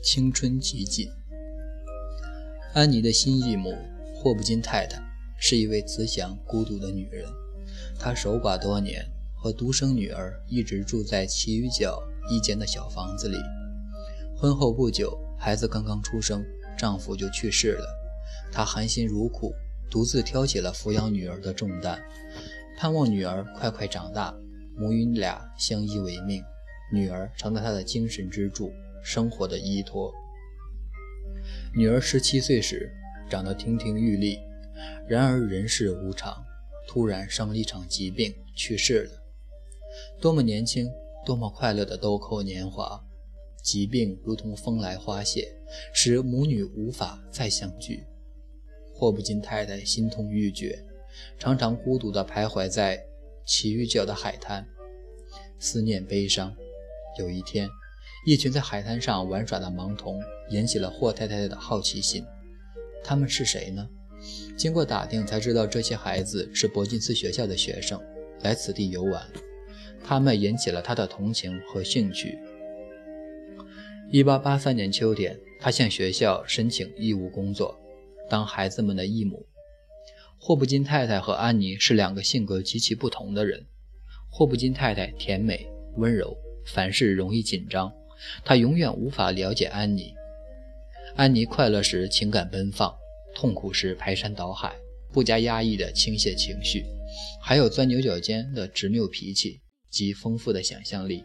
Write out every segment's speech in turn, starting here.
青春极尽。安妮的新继母霍布金太太是一位慈祥孤独的女人，她守寡多年，和独生女儿一直住在奇鱼角一间的小房子里。婚后不久，孩子刚刚出生，丈夫就去世了，她含辛茹苦，独自挑起了抚养女儿的重担，盼望女儿快快长大。母女俩相依为命，女儿成了她的精神支柱，生活的依托。女儿十七岁时长得亭亭玉立，然而人世无常，突然生了一场疾病去世了。多么年轻，多么快乐的豆蔻年华，疾病如同风来花谢，使母女无法再相聚。霍布金太太心痛欲绝，常常孤独地徘徊在。奇遇角的海滩，思念悲伤。有一天，一群在海滩上玩耍的盲童引起了霍太太的好奇心。他们是谁呢？经过打听才知道，这些孩子是伯金斯学校的学生，来此地游玩。他们引起了他的同情和兴趣。1883年秋天，他向学校申请义务工作，当孩子们的义母。霍布金太太和安妮是两个性格极其不同的人。霍布金太太甜美温柔，凡事容易紧张，他永远无法了解安妮。安妮快乐时情感奔放，痛苦时排山倒海，不加压抑的倾泻情绪，还有钻牛角尖的执拗脾气及丰富的想象力。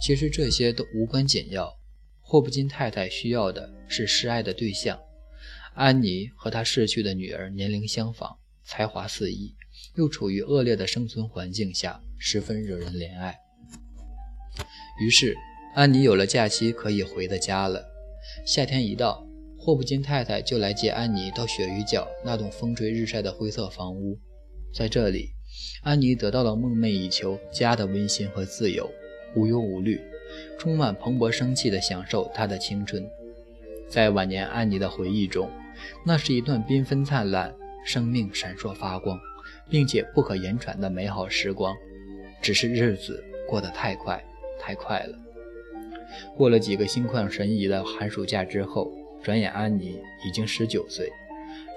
其实这些都无关紧要，霍布金太太需要的是示爱的对象。安妮和她逝去的女儿年龄相仿，才华四溢，又处于恶劣的生存环境下，十分惹人怜爱。于是，安妮有了假期可以回的家了。夏天一到，霍普金太太就来接安妮到鳕鱼角那栋风吹日晒的灰色房屋。在这里，安妮得到了梦寐以求家的温馨和自由，无忧无虑，充满蓬勃生气地享受她的青春。在晚年安妮的回忆中，那是一段缤纷灿烂、生命闪烁发光，并且不可言传的美好时光。只是日子过得太快，太快了。过了几个心旷神怡的寒暑假之后，转眼安妮已经十九岁，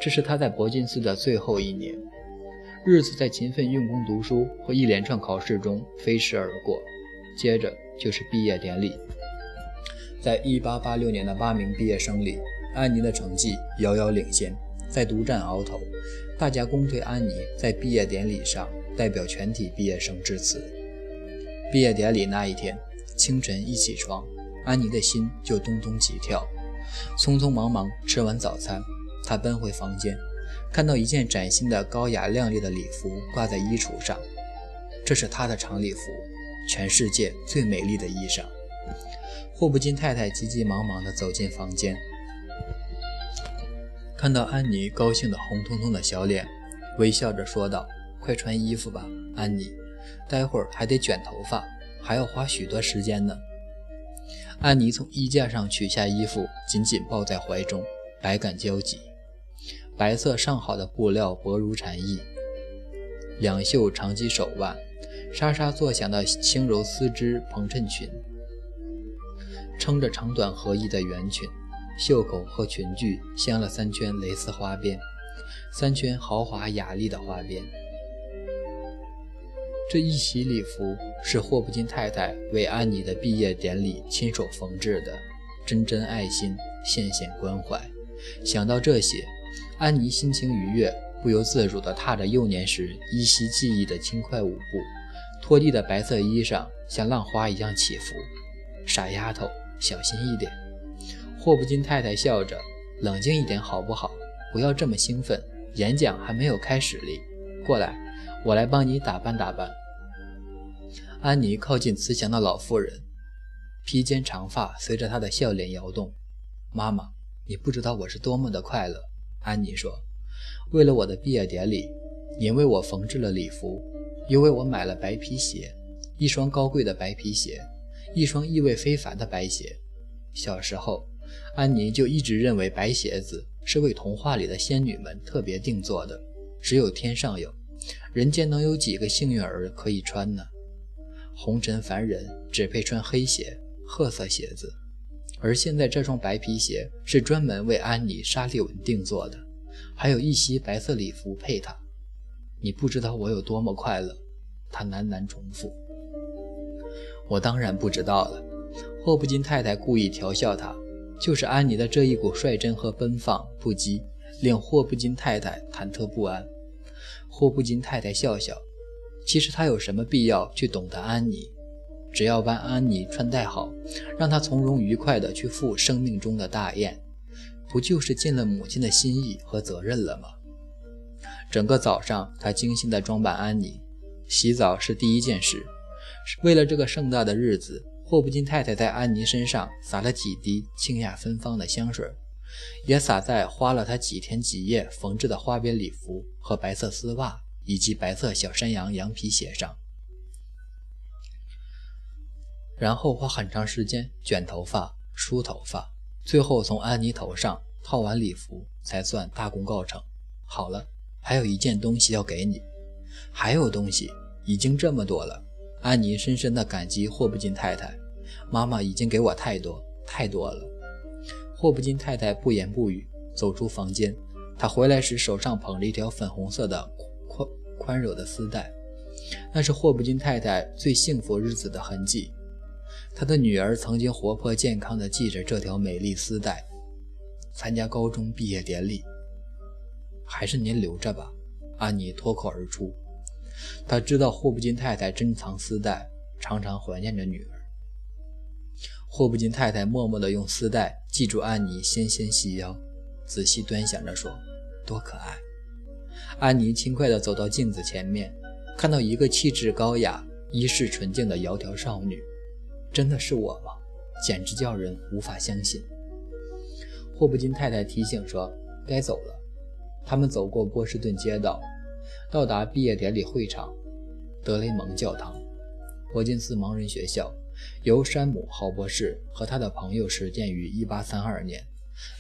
这是她在伯金斯的最后一年。日子在勤奋用功读书和一连串考试中飞逝而过，接着就是毕业典礼。在1886年的八名毕业生里，安妮的成绩遥遥领先，在独占鳌头。大家公推安妮在毕业典礼上代表全体毕业生致辞。毕业典礼那一天清晨一起床，安妮的心就咚咚急跳。匆匆忙忙吃完早餐，她奔回房间，看到一件崭新的高雅亮丽的礼服挂在衣橱上。这是她的长礼服，全世界最美丽的衣裳。霍布金太太急急忙忙地走进房间。看到安妮高兴的红彤彤的小脸，微笑着说道：“快穿衣服吧，安妮，待会儿还得卷头发，还要花许多时间呢。”安妮从衣架上取下衣服，紧紧抱在怀中，百感交集。白色上好的布料薄如蝉翼，两袖长及手腕，沙沙作响的轻柔丝织蓬衬裙，撑着长短合一的圆裙。袖口和裙裾镶了三圈蕾丝花边，三圈豪华雅丽的花边。这一袭礼服是霍普金太太为安妮的毕业典礼亲手缝制的，真真爱心，献献关怀。想到这些，安妮心情愉悦，不由自主地踏着幼年时依稀记忆的轻快舞步，拖地的白色衣裳像浪花一样起伏。傻丫头，小心一点。霍布金太太笑着：“冷静一点，好不好？不要这么兴奋，演讲还没有开始哩。过来，我来帮你打扮打扮。”安妮靠近慈祥的老妇人，披肩长发随着她的笑脸摇动。“妈妈，你不知道我是多么的快乐。”安妮说，“为了我的毕业典礼，您为我缝制了礼服，又为我买了白皮鞋，一双高贵的白皮鞋，一双意味非凡的白鞋。小时候。”安妮就一直认为白鞋子是为童话里的仙女们特别定做的，只有天上有，人间能有几个幸运儿可以穿呢？红尘凡人只配穿黑鞋、褐色鞋子。而现在这双白皮鞋是专门为安妮·沙利文定做的，还有一袭白色礼服配它。你不知道我有多么快乐。”他喃喃重复。“我当然不知道了。”霍普金太太故意调笑他，就是安妮的这一股率真和奔放不羁，令霍普金太太忐忑不安。霍布金太太笑笑，其实他有什么必要去懂得安妮？只要帮安妮穿戴好，让她从容愉快地去赴生命中的大宴，不就是尽了母亲的心意和责任了吗？整个早上，他精心地装扮安妮，洗澡是第一件事。为了这个盛大的日子，霍布金太太在安妮身上撒了几滴清雅芬芳的香水，也撒在花了他几天几夜缝制的花边礼服和白色丝袜以及白色小山羊羊皮鞋上。然后花很长时间卷头发、梳头发，最后从安妮头上套完礼服，才算大功告成。好了，还有一件东西要给你，还有东西，已经这么多了。安妮深深的感激霍布金太太，妈妈已经给我太多太多了。霍布金太太不言不语走出房间，她回来时手上捧着一条粉红色的宽宽柔的丝带，那是霍布金太太最幸福日子的痕迹。他的女儿曾经活泼健康地系着这条美丽丝带，参加高中毕业典礼。还是您留着吧，安妮脱口而出。她知道霍布金太太珍藏丝带，常常怀念着女儿。霍布金太太默默地用丝带系住安妮纤纤细腰，仔细端详着说：“多可爱！”安妮轻快地走到镜子前面，看到一个气质高雅、衣饰纯净的窈窕少女。真的是我吗？简直叫人无法相信。霍布金太太提醒说：“该走了。”他们走过波士顿街道，到达毕业典礼会场——德雷蒙教堂，伯金斯盲人学校，由山姆·郝博士和他的朋友始建于1832年。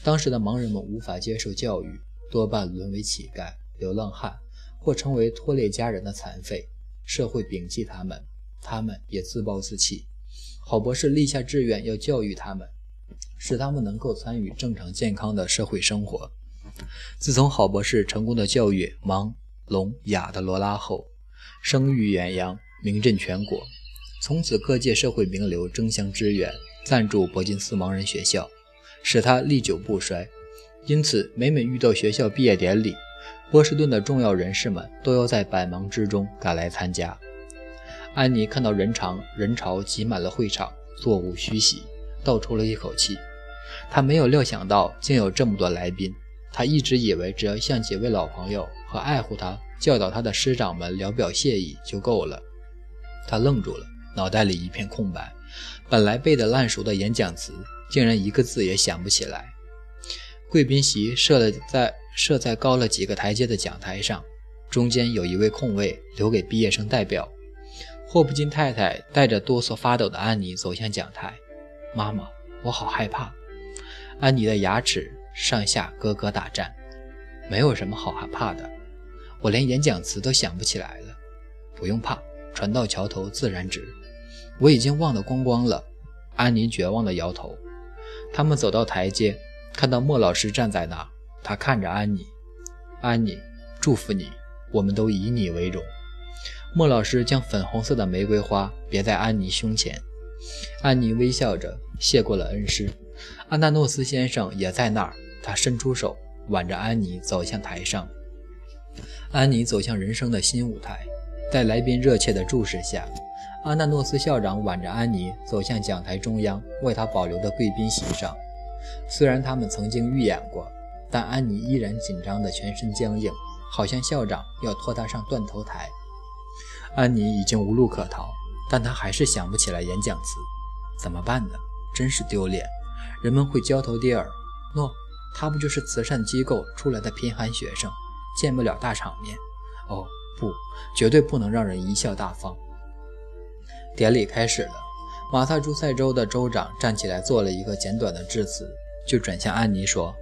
当时的盲人们无法接受教育，多半沦为乞丐、流浪汉，或成为拖累家人的残废。社会摒弃他们，他们也自暴自弃。郝博士立下志愿，要教育他们，使他们能够参与正常健康的社会生活。自从郝博士成功的教育盲、聋、哑的罗拉后，声誉远扬，名震全国。从此，各界社会名流争相支援，赞助伯金斯盲人学校，使他历久不衰。因此，每每遇到学校毕业典礼，波士顿的重要人士们都要在百忙之中赶来参加。安妮看到人潮人潮挤满了会场，座无虚席，倒抽了一口气。她没有料想到竟有这么多来宾。她一直以为只要向几位老朋友和爱护她、教导她的师长们聊表谢意就够了。她愣住了，脑袋里一片空白。本来背得烂熟的演讲词，竟然一个字也想不起来。贵宾席设了在设在高了几个台阶的讲台上，中间有一位空位留给毕业生代表。霍普金太太带着哆嗦发抖的安妮走向讲台。妈妈，我好害怕。安妮的牙齿上下咯咯打颤。没有什么好害怕的，我连演讲词都想不起来了。不用怕，船到桥头自然直。我已经忘得光光了。安妮绝望地摇头。他们走到台阶，看到莫老师站在那儿。他看着安妮。安妮，祝福你，我们都以你为荣。莫老师将粉红色的玫瑰花别在安妮胸前，安妮微笑着谢过了恩师。安纳诺斯先生也在那儿，他伸出手挽着安妮走向台上。安妮走向人生的新舞台，在来宾热切的注视下，安纳诺斯校长挽着安妮走向讲台中央为她保留的贵宾席上。虽然他们曾经预演过，但安妮依然紧张的全身僵硬，好像校长要拖她上断头台。安妮已经无路可逃，但她还是想不起来演讲词，怎么办呢？真是丢脸！人们会交头接耳。诺，他不就是慈善机构出来的贫寒学生，见不了大场面。哦，不，绝对不能让人贻笑大方。典礼开始了，马萨诸塞州的州长站起来做了一个简短的致辞，就转向安妮说：“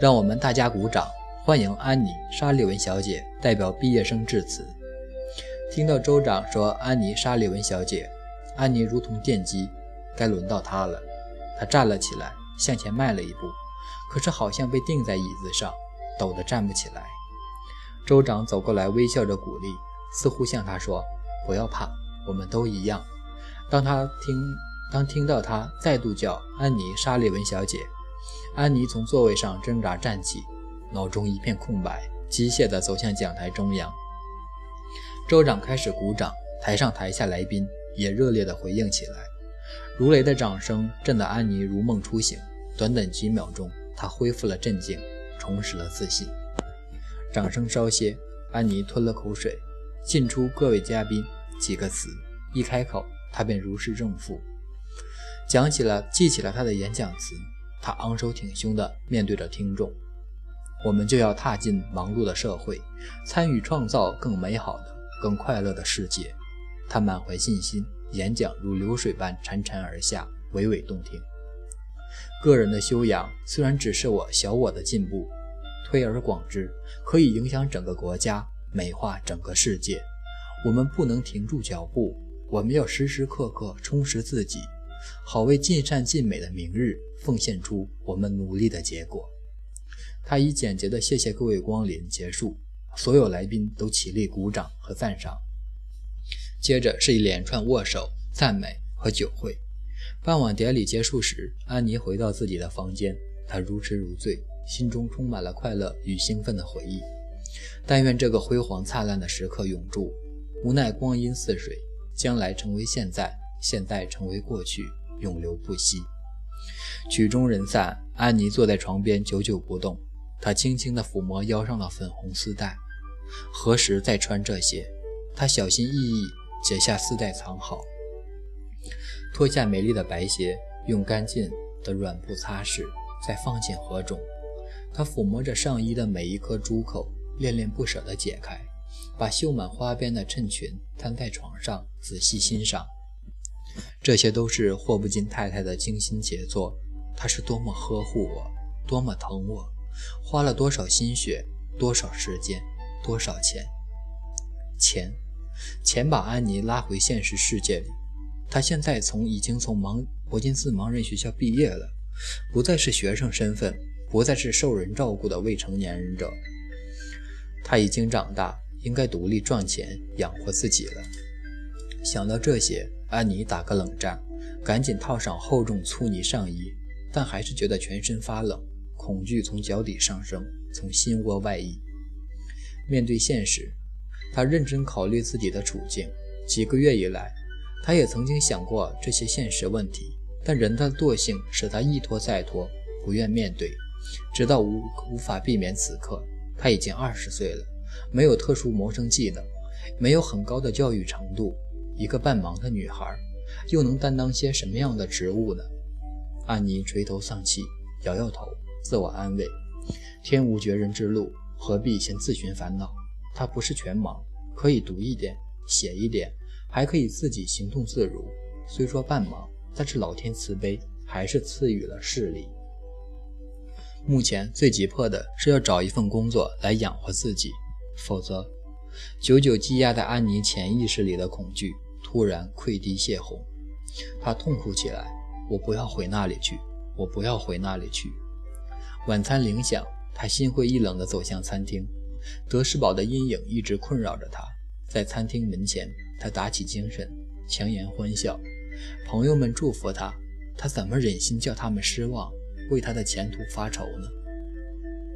让我们大家鼓掌，欢迎安妮·沙利文小姐代表毕业生致辞。”听到州长说“安妮·沙利文小姐”，安妮如同电击，该轮到她了。她站了起来，向前迈了一步，可是好像被钉在椅子上，抖得站不起来。州长走过来，微笑着鼓励，似乎向他说：“不要怕，我们都一样。”当他听当听到他再度叫安妮·沙利文小姐，安妮从座位上挣扎站起，脑中一片空白，机械地走向讲台中央。州长开始鼓掌，台上台下来宾也热烈地回应起来，如雷的掌声震得安妮如梦初醒。短短几秒钟，她恢复了镇静，重拾了自信。掌声稍歇，安妮吞了口水，进出各位嘉宾几个词，一开口，他便如释重负，讲起了记起了他的演讲词。他昂首挺胸地面对着听众：“我们就要踏进忙碌的社会，参与创造更美好的。”更快乐的世界，他满怀信心，演讲如流水般潺潺而下，娓娓动听。个人的修养虽然只是我小我的进步，推而广之，可以影响整个国家，美化整个世界。我们不能停住脚步，我们要时时刻刻充实自己，好为尽善尽美的明日奉献出我们努力的结果。他以简洁的“谢谢各位光临”结束。所有来宾都起立鼓掌和赞赏，接着是一连串握手、赞美和酒会。傍晚典礼结束时，安妮回到自己的房间，她如痴如醉，心中充满了快乐与兴奋的回忆。但愿这个辉煌灿烂的时刻永驻，无奈光阴似水，将来成为现在，现在成为过去，永留不息。曲终人散，安妮坐在床边，久久不动。她轻轻地抚摸腰上的粉红丝带。何时再穿这些？他小心翼翼解下丝带藏好，脱下美丽的白鞋，用干净的软布擦拭，再放进盒中。他抚摸着上衣的每一颗珠口，恋恋不舍地解开，把绣满花边的衬裙摊在床上，仔细欣赏。这些都是霍布金太太的精心杰作。她是多么呵护我，多么疼我，花了多少心血，多少时间。多少钱？钱，钱把安妮拉回现实世界里。她现在从已经从盲伯金斯盲人学校毕业了，不再是学生身份，不再是受人照顾的未成年人者。她已经长大，应该独立赚钱养活自己了。想到这些，安妮打个冷战，赶紧套上厚重粗呢上衣，但还是觉得全身发冷，恐惧从脚底上升，从心窝外溢。面对现实，他认真考虑自己的处境。几个月以来，他也曾经想过这些现实问题，但人的惰性使他一拖再拖，不愿面对，直到无无法避免。此刻，他已经二十岁了，没有特殊谋生技能，没有很高的教育程度，一个半盲的女孩，又能担当些什么样的职务呢？安妮垂头丧气，摇摇头，自我安慰：天无绝人之路。何必先自寻烦恼？他不是全盲，可以读一点、写一点，还可以自己行动自如。虽说半盲，但是老天慈悲，还是赐予了视力。目前最急迫的是要找一份工作来养活自己，否则，久久积压在安妮潜意识里的恐惧突然溃堤泄洪，她痛哭起来：“我不要回那里去，我不要回那里去。”晚餐铃响。他心灰意冷地走向餐厅，德士堡的阴影一直困扰着他。在餐厅门前，他打起精神，强颜欢笑。朋友们祝福他，他怎么忍心叫他们失望，为他的前途发愁呢？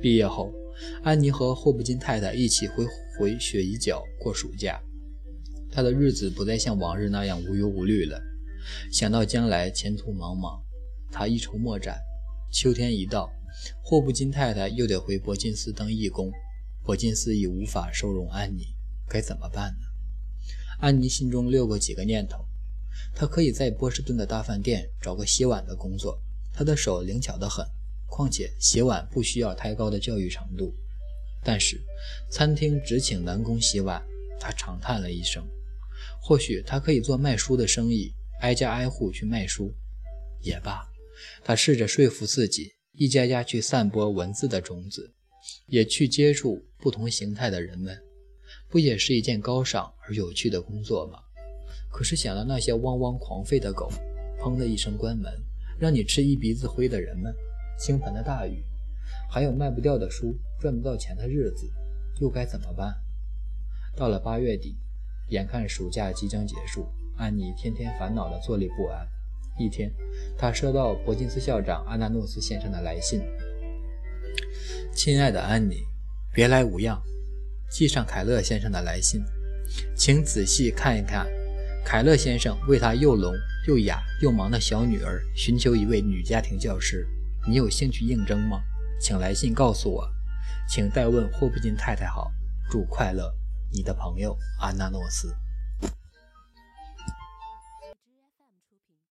毕业后，安妮和霍布金太太一起回回雪姨角过暑假。她的日子不再像往日那样无忧无虑了。想到将来前途茫茫，她一筹莫展。秋天一到。霍布金太太又得回伯金斯当义工，伯金斯已无法收容安妮，该怎么办呢？安妮心中溜过几个念头：她可以在波士顿的大饭店找个洗碗的工作，她的手灵巧得很，况且洗碗不需要太高的教育程度。但是餐厅只请男工洗碗，他长叹了一声。或许他可以做卖书的生意，挨家挨户去卖书，也罢。他试着说服自己。一家家去散播文字的种子，也去接触不同形态的人们，不也是一件高尚而有趣的工作吗？可是想到那些汪汪狂吠的狗，砰的一声关门，让你吃一鼻子灰的人们，倾盆的大雨，还有卖不掉的书、赚不到钱的日子，又该怎么办？到了八月底，眼看暑假即将结束，安妮天天烦恼的坐立不安。一天，她收到伯金斯校长阿纳诺斯先生的来信：“亲爱的安妮，别来无恙。寄上凯勒先生的来信，请仔细看一看。凯勒先生为他又聋又哑又忙的小女儿寻求一位女家庭教师，你有兴趣应征吗？请来信告诉我。请代问霍普金太太好，祝快乐。”你的朋友安娜诺斯。